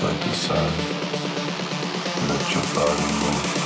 side to side. Let your body move.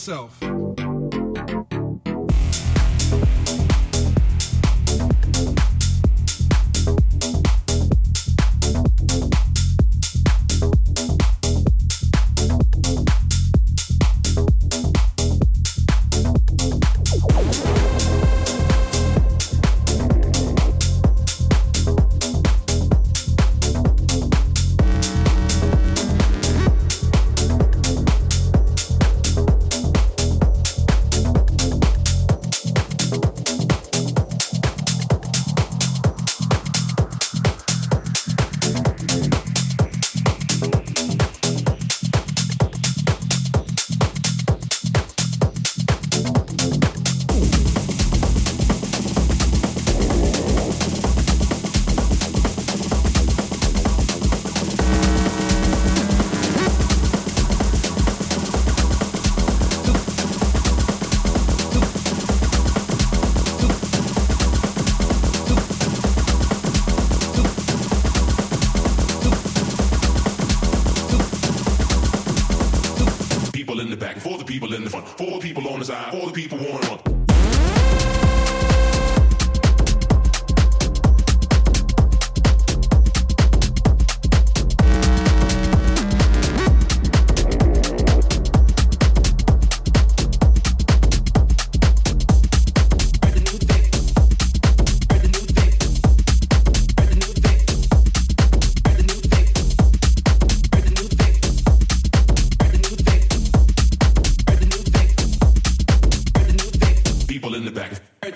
Yourself.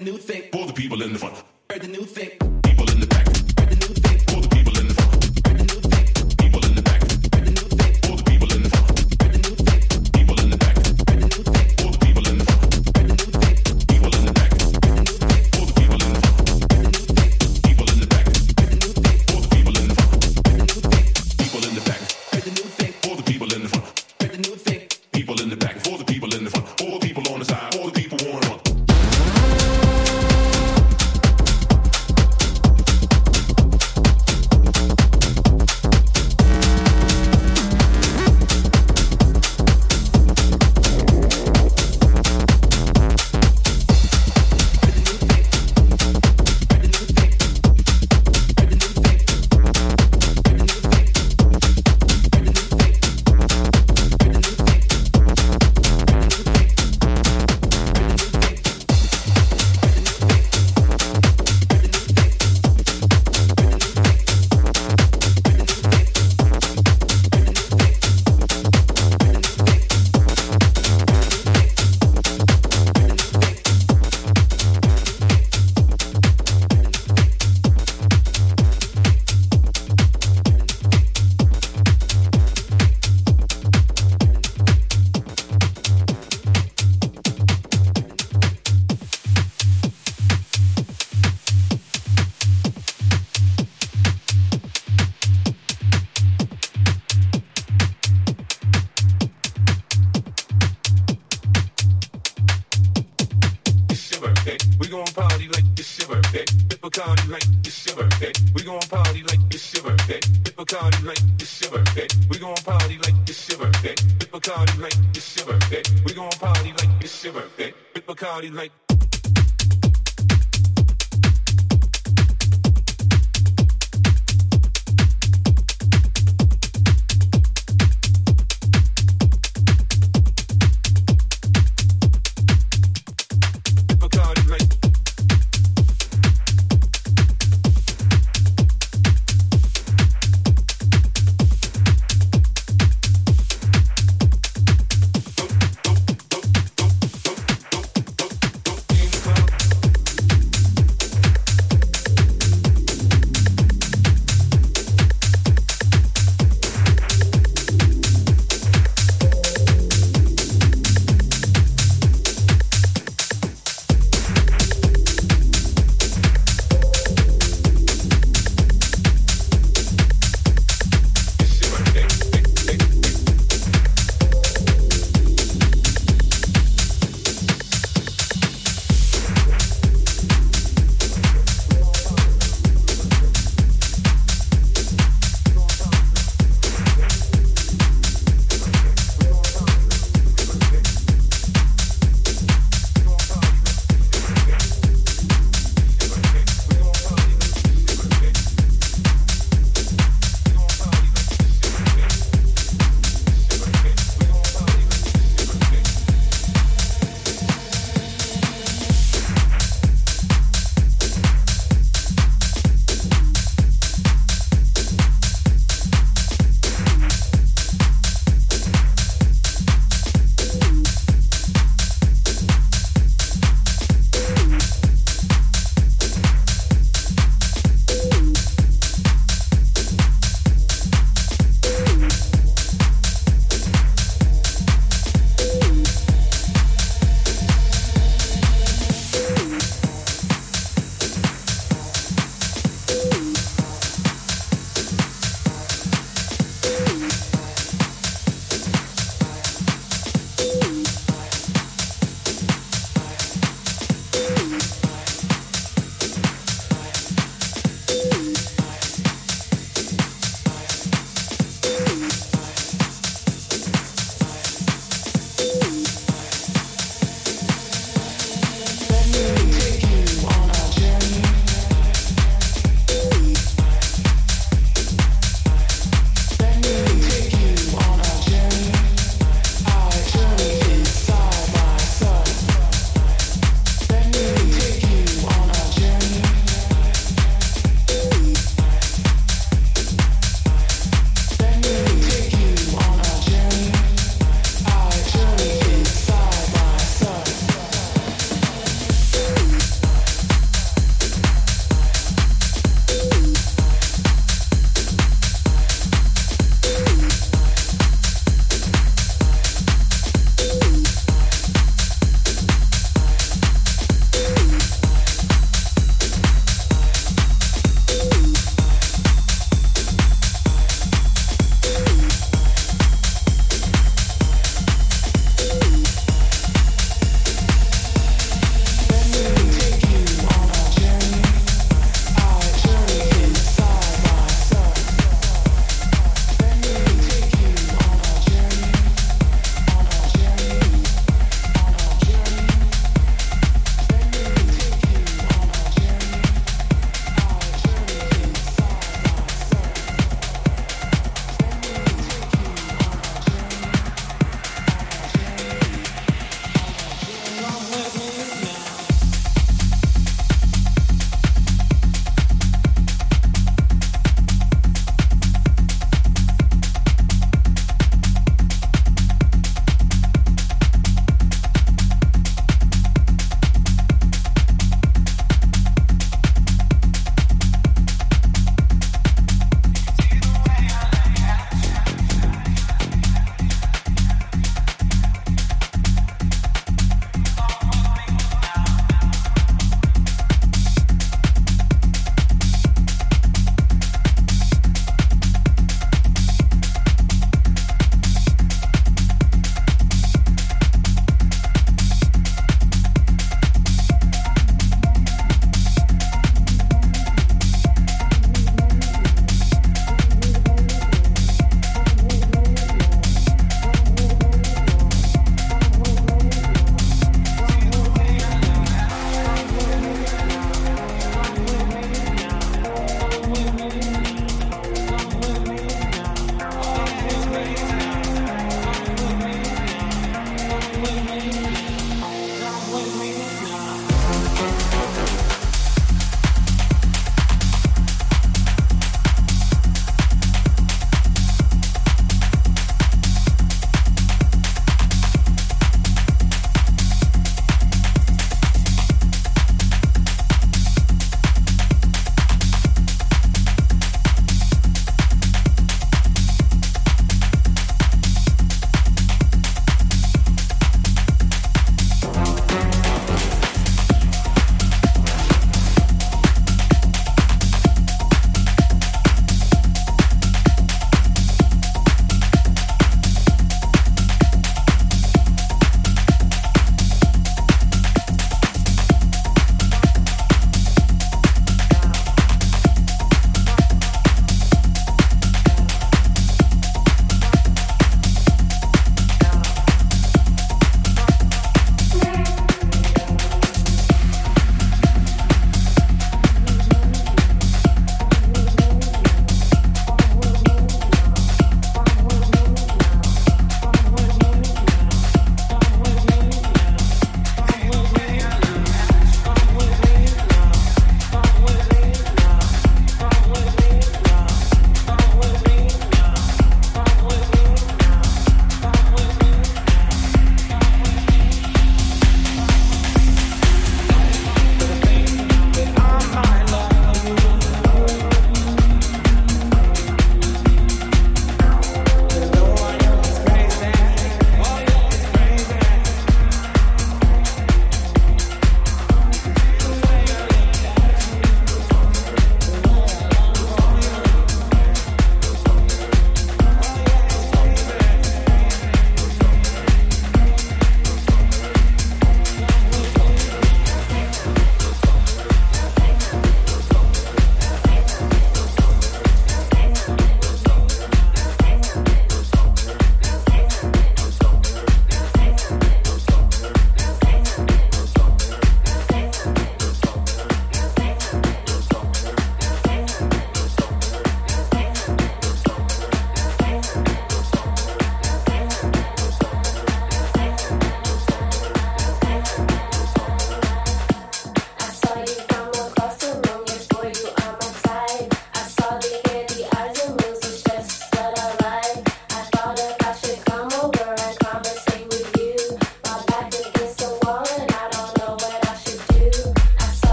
New thing.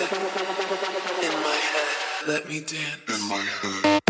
in my head, let me dance. In my head.